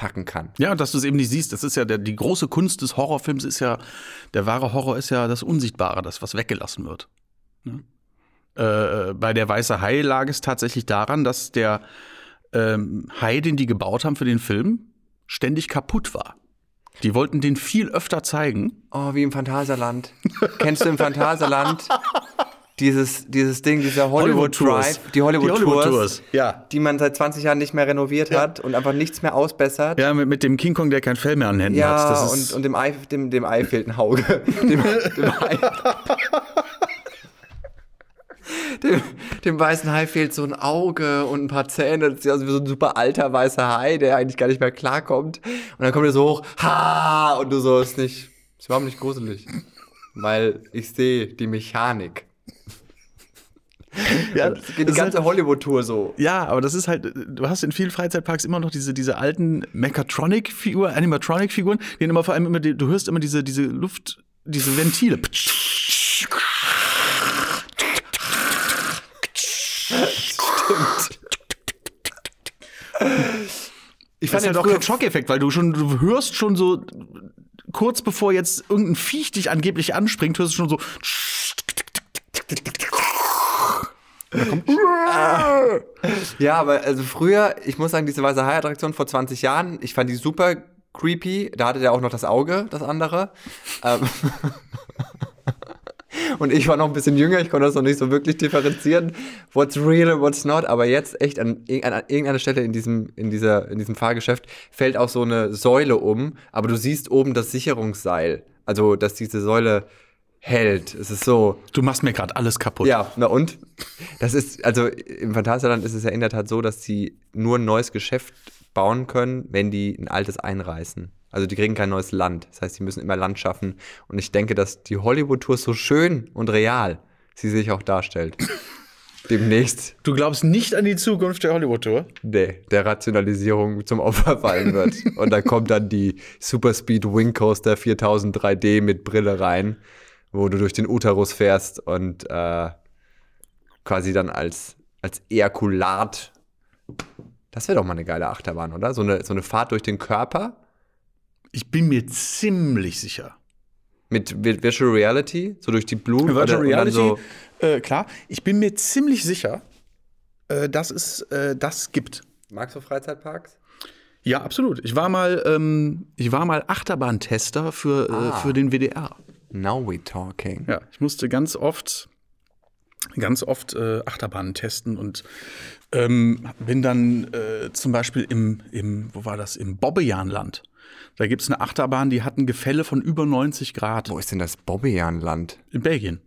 packen kann. Ja, und dass du es eben nicht siehst, das ist ja der, die große Kunst des Horrorfilms ist ja, der wahre Horror ist ja das Unsichtbare, das, was weggelassen wird. Ne? Äh, bei der Weiße Hai lag es tatsächlich daran, dass der ähm, Hai, den die gebaut haben für den Film, ständig kaputt war. Die wollten den viel öfter zeigen. Oh, wie im Phantasialand. Kennst du im Phantasialand dieses, dieses Ding, dieser Hollywood, Hollywood-Tours. Drive, die Hollywood, Die Tours, Hollywood-Tours, ja. die man seit 20 Jahren nicht mehr renoviert hat und einfach nichts mehr ausbessert. Ja, mit, mit dem King Kong, der kein Fell mehr an den Händen Ja, hat. Ist, und, und dem, Ei, dem, dem Ei fehlt ein Auge. Dem, dem, Ei, dem, dem weißen Hai fehlt so ein Auge und ein paar Zähne. Das sieht aus wie so ein super alter weißer Hai, der eigentlich gar nicht mehr klarkommt. Und dann kommt er so hoch, ha! Und du so, ist nicht, ist überhaupt nicht gruselig. Weil ich sehe die Mechanik. Ja, Das geht die das ist ganze Hollywood-Tour so. Ja, aber das ist halt, du hast in vielen Freizeitparks immer noch diese, diese alten Mechatronic-Figuren, Animatronic-Figuren, die immer vor allem immer, die, du hörst immer diese, diese Luft, diese Ventile. Ich Das ist den halt auch früher- kein Schockeffekt, weil du schon, du hörst schon so, kurz bevor jetzt irgendein Viech dich angeblich anspringt, hörst du schon so. Ja, aber also früher, ich muss sagen, diese weiße Hai-Attraktion vor 20 Jahren, ich fand die super creepy. Da hatte der auch noch das Auge, das andere. Ähm Und ich war noch ein bisschen jünger, ich konnte das noch nicht so wirklich differenzieren, what's real and what's not. Aber jetzt echt an an irgendeiner Stelle in diesem, in, dieser, in diesem Fahrgeschäft fällt auch so eine Säule um, aber du siehst oben das Sicherungsseil. Also, dass diese Säule hält. Es ist so, Du machst mir gerade alles kaputt. ja, na und? Das ist, also im Phantasialand ist es ja in der Tat so, dass sie nur ein neues Geschäft bauen können, wenn die ein altes einreißen. Also die kriegen kein neues Land. Das heißt, sie müssen immer Land schaffen. Und ich denke, dass die Hollywood-Tour so schön und real sie sich auch darstellt. Demnächst Du glaubst nicht an die Zukunft der Hollywood-Tour? nee, der Rationalisierung zum Opfer fallen wird. Und da kommt dann die Super Speed Wing Coaster 4000 3D mit Brille rein, wo du durch den Uterus fährst und äh, quasi dann als, als Ejakulat. Das wäre doch mal eine geile Achterbahn, oder? So eine, so eine Fahrt durch den Körper Ich bin mir ziemlich sicher. mit Vi- Virtual Reality, so durch die Blut. Virtual oder- Reality, So, äh, klar. Ich bin mir ziemlich sicher, äh, dass es äh, das gibt. magst du Freizeitparks? Ja, absolut. Ich war mal, ähm, ich war mal Achterbahntester für, äh, Ah. für den WDR. Now we talking. Ja, ich musste ganz oft, ganz oft äh, Achterbahnen testen und ähm, bin dann äh, zum Beispiel im, im, wo war das, im Bobbejahnland. Da gibt es eine Achterbahn, die hat ein Gefälle von über 90 Grad. Wo ist denn das Bobbejahnland? In Belgien.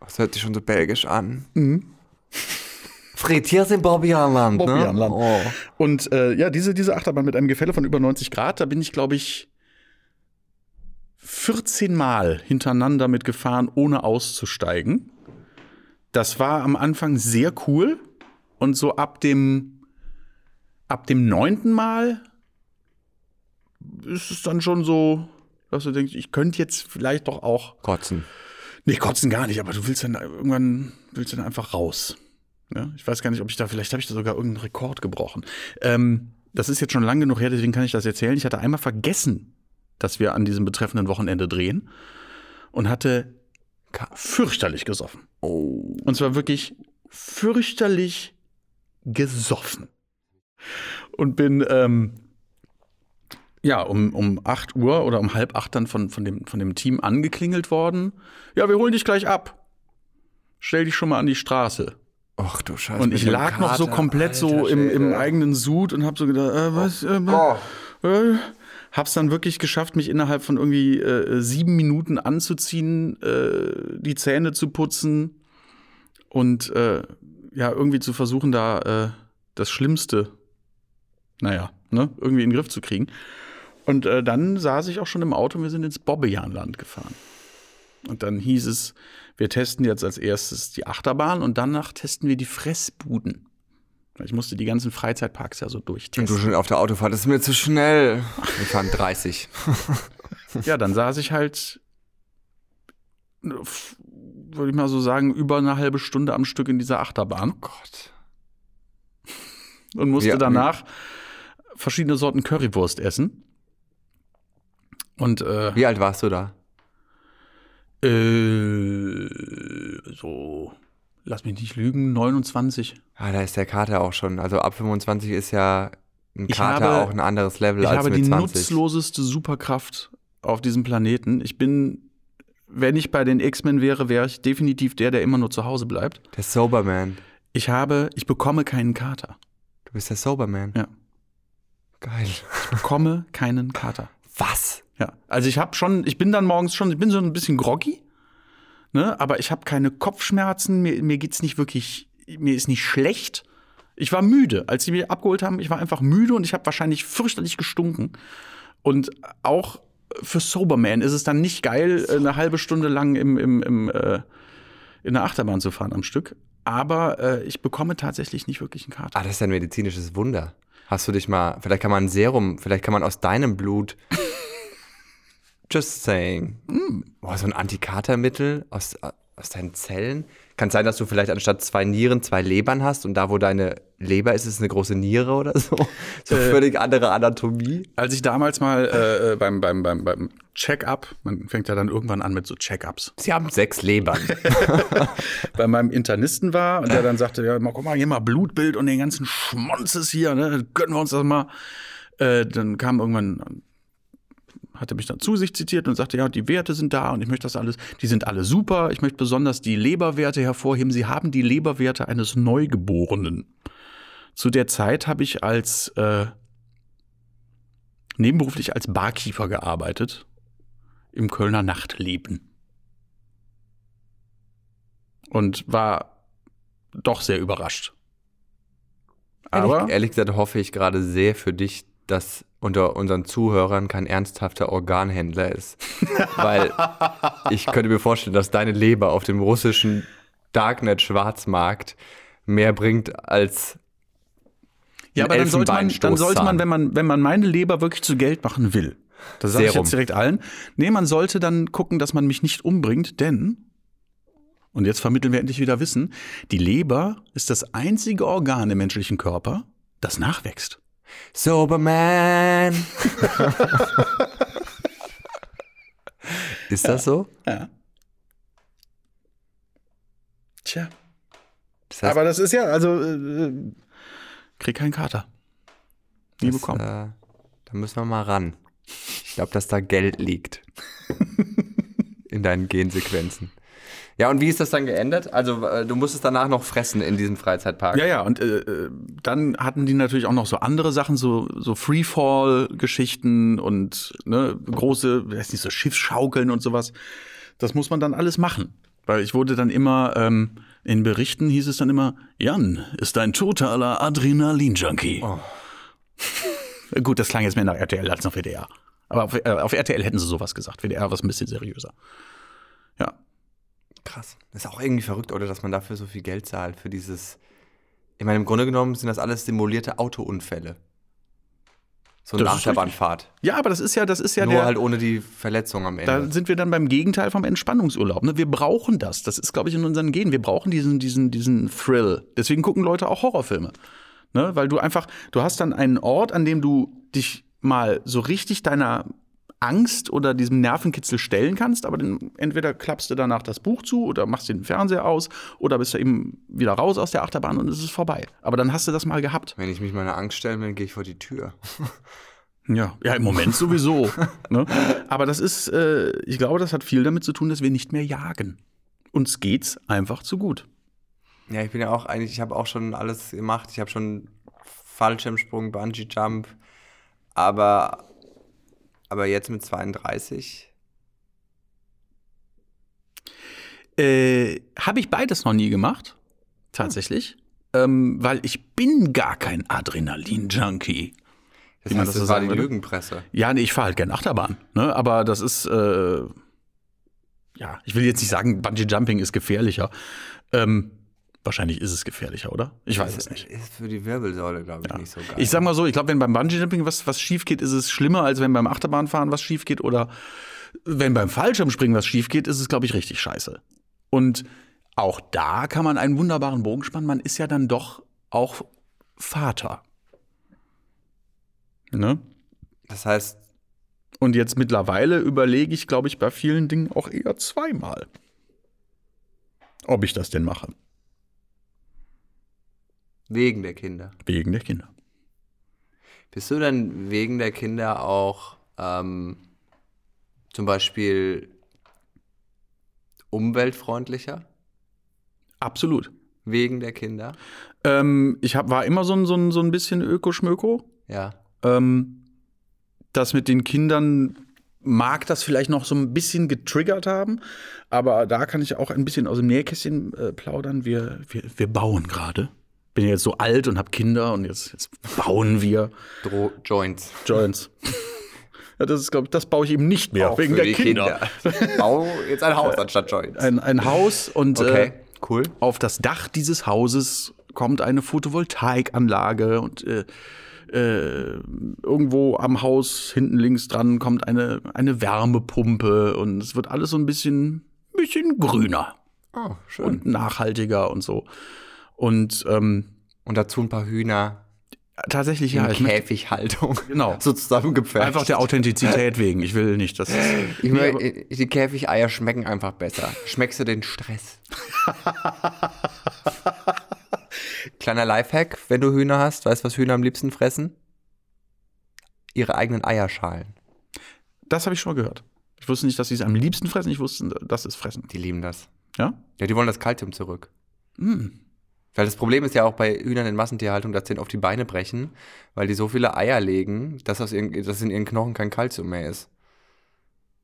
Das hört sich schon so belgisch an. Frittiers im Bobbejahnland, ne? Bobbejahnland. Oh. Und äh, ja, diese, diese Achterbahn mit einem Gefälle von über 90 Grad, da bin ich, glaube ich, 14 Mal hintereinander mitgefahren, ohne auszusteigen. Das war am Anfang sehr cool. Und so ab dem, ab dem neunten Mal ist es dann schon so, dass du denkst, ich könnte jetzt vielleicht doch auch Kotzen. Nee, kotzen gar nicht, aber du willst dann irgendwann willst dann einfach raus. Ja, ich weiß gar nicht, ob ich da, vielleicht habe ich da sogar irgendeinen Rekord gebrochen. Ähm, das ist jetzt schon lange genug her, deswegen kann ich das erzählen. Ich hatte einmal vergessen, dass wir an diesem betreffenden Wochenende drehen und hatte fürchterlich gesoffen. Oh. Und zwar wirklich fürchterlich gesoffen. Und bin, ähm, ja, um, um 8 Uhr oder um halb acht dann von, von, dem, von dem Team angeklingelt worden. Ja, wir holen dich gleich ab. Stell dich schon mal an die Straße. Ach du Scheiße. Und ich lag noch so Kater, komplett so alter im, im Schwede. eigenen Sud und hab so gedacht, äh, was, äh, Oh. äh, hab's dann wirklich geschafft, mich innerhalb von irgendwie äh, sieben Minuten anzuziehen, äh, die Zähne zu putzen und äh, ja, irgendwie zu versuchen, da äh, das Schlimmste, naja, ne, irgendwie in den Griff zu kriegen. Und äh, dann saß ich auch schon im Auto und wir sind ins Bobbejahnland gefahren. Und dann hieß es, wir testen jetzt als erstes die Achterbahn und danach testen wir die Fressbuden. Ich musste die ganzen Freizeitparks ja so Und du durchtesten. schon auf der Autofahrt, das ist mir zu schnell. Wir fahren 30. Ja, dann saß ich halt, würde ich mal so sagen, über eine halbe Stunde am Stück in dieser Achterbahn Gott. und musste Ja, danach verschiedene Sorten Currywurst essen. Und äh, Wie alt warst du da? äh, so, lass mich nicht lügen, 29. Ah, da ist der Kater auch schon. Also ab 25 ist ja ein Ich Kater habe- auch ein anderes Level Ich als habe mit die 20. nutzloseste Superkraft auf diesem Planeten. Ich bin, wenn ich bei den X-Men wäre, wäre ich definitiv der, der immer nur zu Hause bleibt. Der Soberman. Ich habe, ich bekomme keinen Kater. Du bist der Soberman. Ja. Geil. Ich bekomme keinen Kater. Was? Ja. Also ich habe schon, ich bin dann morgens schon, ich bin so ein bisschen groggy, ne? Aber ich habe keine Kopfschmerzen, mir, mir geht's nicht wirklich mir ist nicht schlecht. Ich war müde. Als sie mich abgeholt haben, ich war einfach müde und ich habe wahrscheinlich fürchterlich gestunken. Und auch für Soberman ist es dann nicht geil, eine halbe Stunde lang im, im, im, äh, in der Achterbahn zu fahren am Stück. Aber äh, ich bekomme tatsächlich nicht wirklich einen Kater. Ah, das ist ein medizinisches Wunder. Hast du dich mal, vielleicht kann man ein Serum, vielleicht kann man aus deinem Blut. Just saying. Boah, so ein Antikatermittel aus, aus deinen Zellen. Kann sein, dass du vielleicht anstatt zwei Nieren zwei Lebern hast und da, wo deine Leber ist, ist eine große Niere oder so. So völlig andere Anatomie. Als ich damals mal äh, äh, beim, beim, beim, beim Check-up, man fängt ja dann irgendwann an mit so Check-ups, Sie haben sechs Lebern. bei meinem Internisten war und der dann sagte, ja, mal, guck mal, hier mal Blutbild und den ganzen Schmonzes hier, ne, gönnen wir uns das mal. Äh, dann kam irgendwann, hatte mich dann zu sich zitiert und sagte, ja, die Werte sind da und ich möchte das alles, die sind alle super. Ich möchte besonders die Leberwerte hervorheben. Sie haben die Leberwerte eines Neugeborenen. Zu der Zeit habe ich als äh, nebenberuflich als Barkeeper gearbeitet im Kölner Nachtleben. Und war doch sehr überrascht. Aber ehrlich, ehrlich gesagt hoffe ich gerade sehr für dich, dass unter unseren Zuhörern kein ernsthafter Organhändler ist. Weil ich könnte mir vorstellen, dass deine Leber auf dem russischen Darknet-Schwarzmarkt mehr bringt als Ja, aber dann sollte, man, dann sollte man, wenn man, wenn man meine Leber wirklich zu Geld machen will, das sage ich jetzt direkt allen, nee, man sollte dann gucken, dass man mich nicht umbringt, denn, und jetzt vermitteln wir endlich wieder Wissen, die Leber ist das einzige Organ im menschlichen Körper, das nachwächst. Soberman. ist das so? Ja. Tja. Das heißt, Aber das ist ja, also, äh, krieg keinen Kater. Nie das, bekommen. Äh, da müssen wir mal ran. Ich glaube, dass da Geld liegt. in deinen Gensequenzen. Ja, und wie ist das dann geendet? Also, äh, du musstest danach noch fressen in diesem Freizeitpark. Ja, ja, und äh, äh, dann hatten die natürlich auch noch so andere Sachen, so, so Freefall-Geschichten und ne, große, weiß nicht, so Schiffsschaukeln und sowas. Das muss man dann alles machen. Weil ich wurde dann immer, ähm, in Berichten hieß es dann immer, Jan ist ein totaler Adrenalin-Junkie. Gut, das klang jetzt mehr nach RTL als nach WDR. Aber auf, äh, auf RTL hätten sie sowas gesagt. WDR war es ein bisschen seriöser. Krass. Das ist auch irgendwie verrückt, oder, dass man dafür so viel Geld zahlt für dieses. Ich meine, im Grunde genommen sind das alles simulierte Autounfälle. So eine Achterbahnfahrt. Ja, aber das ist ja, das ist ja Nur der. halt ohne die Verletzung am Ende. Da sind wir dann beim Gegenteil vom Entspannungsurlaub. Ne? Wir brauchen das. Das ist, glaube ich, in unseren Genen. Wir brauchen diesen, diesen, diesen Thrill. Deswegen gucken Leute auch Horrorfilme. Ne? Weil du einfach, du hast dann einen Ort, an dem du dich mal so richtig deiner Angst oder diesem Nervenkitzel stellen kannst, aber dann entweder klappst du danach das Buch zu oder machst den Fernseher aus oder bist du eben wieder raus aus der Achterbahn und es ist vorbei. Aber dann hast du das mal gehabt. Wenn ich mich meiner Angst stellen will, gehe ich vor die Tür. Ja, ja, im Moment sowieso. ne? Aber das ist, äh, ich glaube, das hat viel damit zu tun, dass wir nicht mehr jagen. Uns geht's einfach zu gut. Ja, ich bin ja auch eigentlich, ich habe auch schon alles gemacht. Ich habe schon Fallschirmsprung, Bungee Jump, aber, aber jetzt mit 32. Äh, Habe ich beides noch nie gemacht, tatsächlich, ähm, weil ich bin gar kein Adrenalin-Junkie. Das heißt, das das so war die würde. Lügenpresse. Ja, nee, ich fahre halt gerne Achterbahn, ne? aber das ist, äh, ja, ich will jetzt nicht sagen, Bungee Jumping ist gefährlicher. Ähm, wahrscheinlich ist es gefährlicher, oder? Ich weiß es nicht. Ist für die Wirbelsäule, glaube ich, nicht so geil. Ich sag mal so, ich glaube, wenn beim Bungee-Jumping was, was schief geht, ist es schlimmer, als wenn beim Achterbahnfahren was schief geht. Oder wenn beim Fallschirmspringen was schief geht, ist es, glaube ich, richtig scheiße. Und auch da kann man einen wunderbaren Bogen spannen. Man ist ja dann doch auch Vater. Ne? das heißt, Und jetzt mittlerweile überlege ich, glaube ich, bei vielen Dingen auch eher zweimal, ob ich das denn mache. Wegen der Kinder. Wegen der Kinder. Bist du denn wegen der Kinder auch ähm, zum Beispiel umweltfreundlicher? Absolut. Wegen der Kinder? Ähm, ich hab, war immer so ein, so ein, so ein bisschen Ökoschmöko. Ja. Ähm, das mit den Kindern mag das vielleicht noch so ein bisschen getriggert haben, aber da kann ich auch ein bisschen aus dem Nähkästchen äh, plaudern. Wir, wir, wir bauen gerade. Bin jetzt so alt und habe Kinder und jetzt, jetzt bauen wir Dro Joints. Joints. ja, das ist, glaube ich, das baue ich eben nicht mehr Auch wegen der die Kinder. Bau jetzt ein Haus anstatt Joints. Ein, ein Haus und Okay, äh, cool. auf das Dach dieses Hauses kommt eine Photovoltaikanlage und äh, äh, irgendwo am Haus hinten links dran kommt eine, eine Wärmepumpe und es wird alles so ein bisschen, bisschen grüner Oh, schön. und nachhaltiger und so. Und ähm, Und dazu ein paar Hühner tatsächlich, ja, in Käfighaltung. Genau. So zusammengepfercht. einfach der Authentizität wegen. Ich will nicht, dass. Ich mein, die Käfigeier schmecken einfach besser. Schmeckst du den Stress? Kleiner Lifehack, wenn du Hühner hast, weißt du, was Hühner am liebsten fressen? Ihre eigenen Eierschalen. Das habe ich schon mal gehört. Ich wusste nicht, dass sie es am liebsten fressen. Ich wusste, dass sie es fressen. Die lieben das. Ja? Ja, die wollen das Kalzium zurück. Hm. Weil das Problem ist ja auch bei Hühnern in Massentierhaltung, dass sie auf die Beine brechen, weil die so viele Eier legen, dass, aus ihren, dass in ihren Knochen kein Kalzium mehr ist.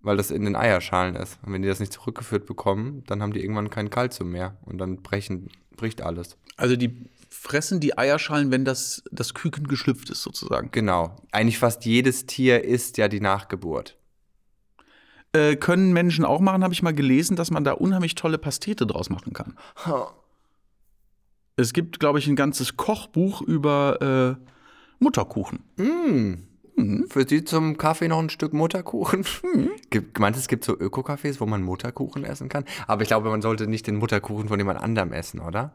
Weil das in den Eierschalen ist. Und wenn die das nicht zurückgeführt bekommen, dann haben die irgendwann kein Kalzium mehr. Und dann brechen, bricht alles. Also die fressen die Eierschalen, wenn das, das Küken geschlüpft ist, sozusagen. Genau. Eigentlich fast jedes Tier isst ja die Nachgeburt. Äh, können Menschen auch machen, habe ich mal gelesen, dass man da unheimlich tolle Pastete draus machen kann. Es gibt, glaube ich, ein ganzes Kochbuch über äh, Mutterkuchen. Mm. Für die zum Kaffee noch ein Stück Mutterkuchen. Gibt, meinst du, es gibt so Öko-Cafés, wo man Mutterkuchen essen kann? Aber ich glaube, man sollte nicht den Mutterkuchen von jemand anderem essen, oder?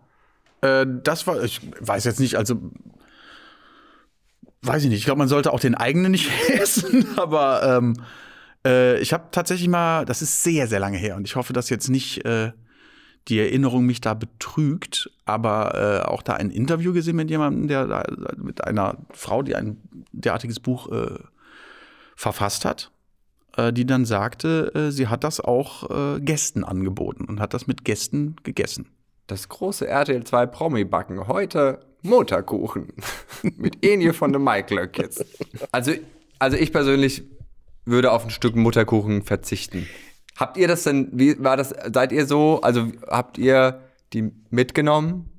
Äh, das war, ich weiß jetzt nicht, also weiß ich nicht. Ich glaube, man sollte auch den eigenen nicht essen, aber ähm, äh, ich habe tatsächlich mal, das ist sehr, sehr lange her und ich hoffe, dass jetzt nicht äh, die Erinnerung mich da betrügt, aber äh, auch da ein Interview gesehen mit jemandem, der mit einer Frau, die ein derartiges Buch äh, verfasst hat, äh, die dann sagte, äh, sie hat das auch äh, Gästen angeboten und hat das mit Gästen gegessen. Das große RTL 2 Promi-Backen. Heute Mutterkuchen. Mit Enje von Mike Löck jetzt. Also, also ich persönlich würde auf ein Stück Mutterkuchen verzichten. Habt ihr das denn, wie war das, seid ihr so, also habt ihr die mitgenommen,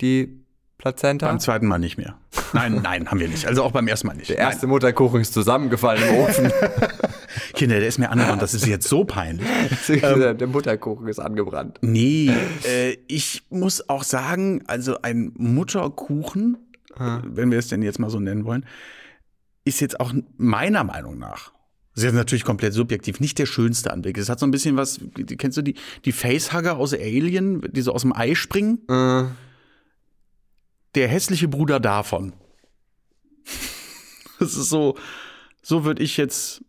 die Plazenta? Beim zweiten Mal nicht mehr. Nein, nein, haben wir nicht. Also auch beim ersten Mal nicht. Der erste Mutterkuchen ist zusammengefallen im Ofen. Nein. Kinder, der ist mir angebrannt. Das ist jetzt so peinlich. der, der Mutterkuchen ist angebrannt. Nee, äh, ich muss auch sagen, also ein Mutterkuchen, äh, wenn wir es denn jetzt mal so nennen wollen, ist jetzt auch meiner Meinung nach, das ist jetzt natürlich komplett subjektiv, nicht der schönste Anblick. Es hat so ein bisschen was, kennst du die, die Facehugger aus Alien, die so aus dem Ei springen? Äh, Der hässliche Bruder davon. Das ist so, so würde ich jetzt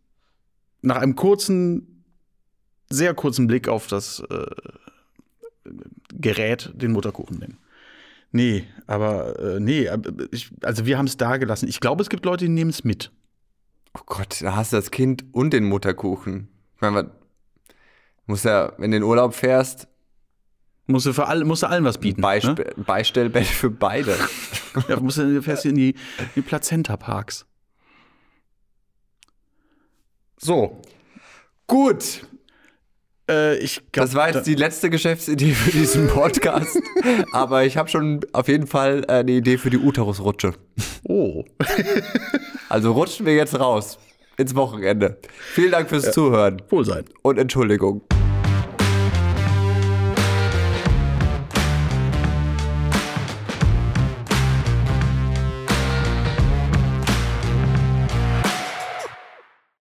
nach einem kurzen, sehr kurzen Blick auf das äh, Gerät den Mutterkuchen nennen. Nee, aber äh, nee, aber ich, also wir haben es da gelassen. Ich glaube, es gibt Leute, die nehmen es mit. Oh Gott, da hast du das Kind und den Mutterkuchen. Ich meine, muss ja, wenn du in den Urlaub fährst, Musst du für alle, musst du allen was bieten. Beisp Ne? Beistellbett für beide. Ja, musst du, du fährst in die, in die Plazenta-Parks. So, Gut, äh, ich glaub, das war jetzt die letzte Geschäftsidee für diesen Podcast. Aber ich habe schon auf jeden Fall äh, eine Idee für die Uterusrutsche. Oh. Also rutschen wir jetzt raus ins Wochenende. Vielen Dank fürs Zuhören Wohlsein. und Entschuldigung.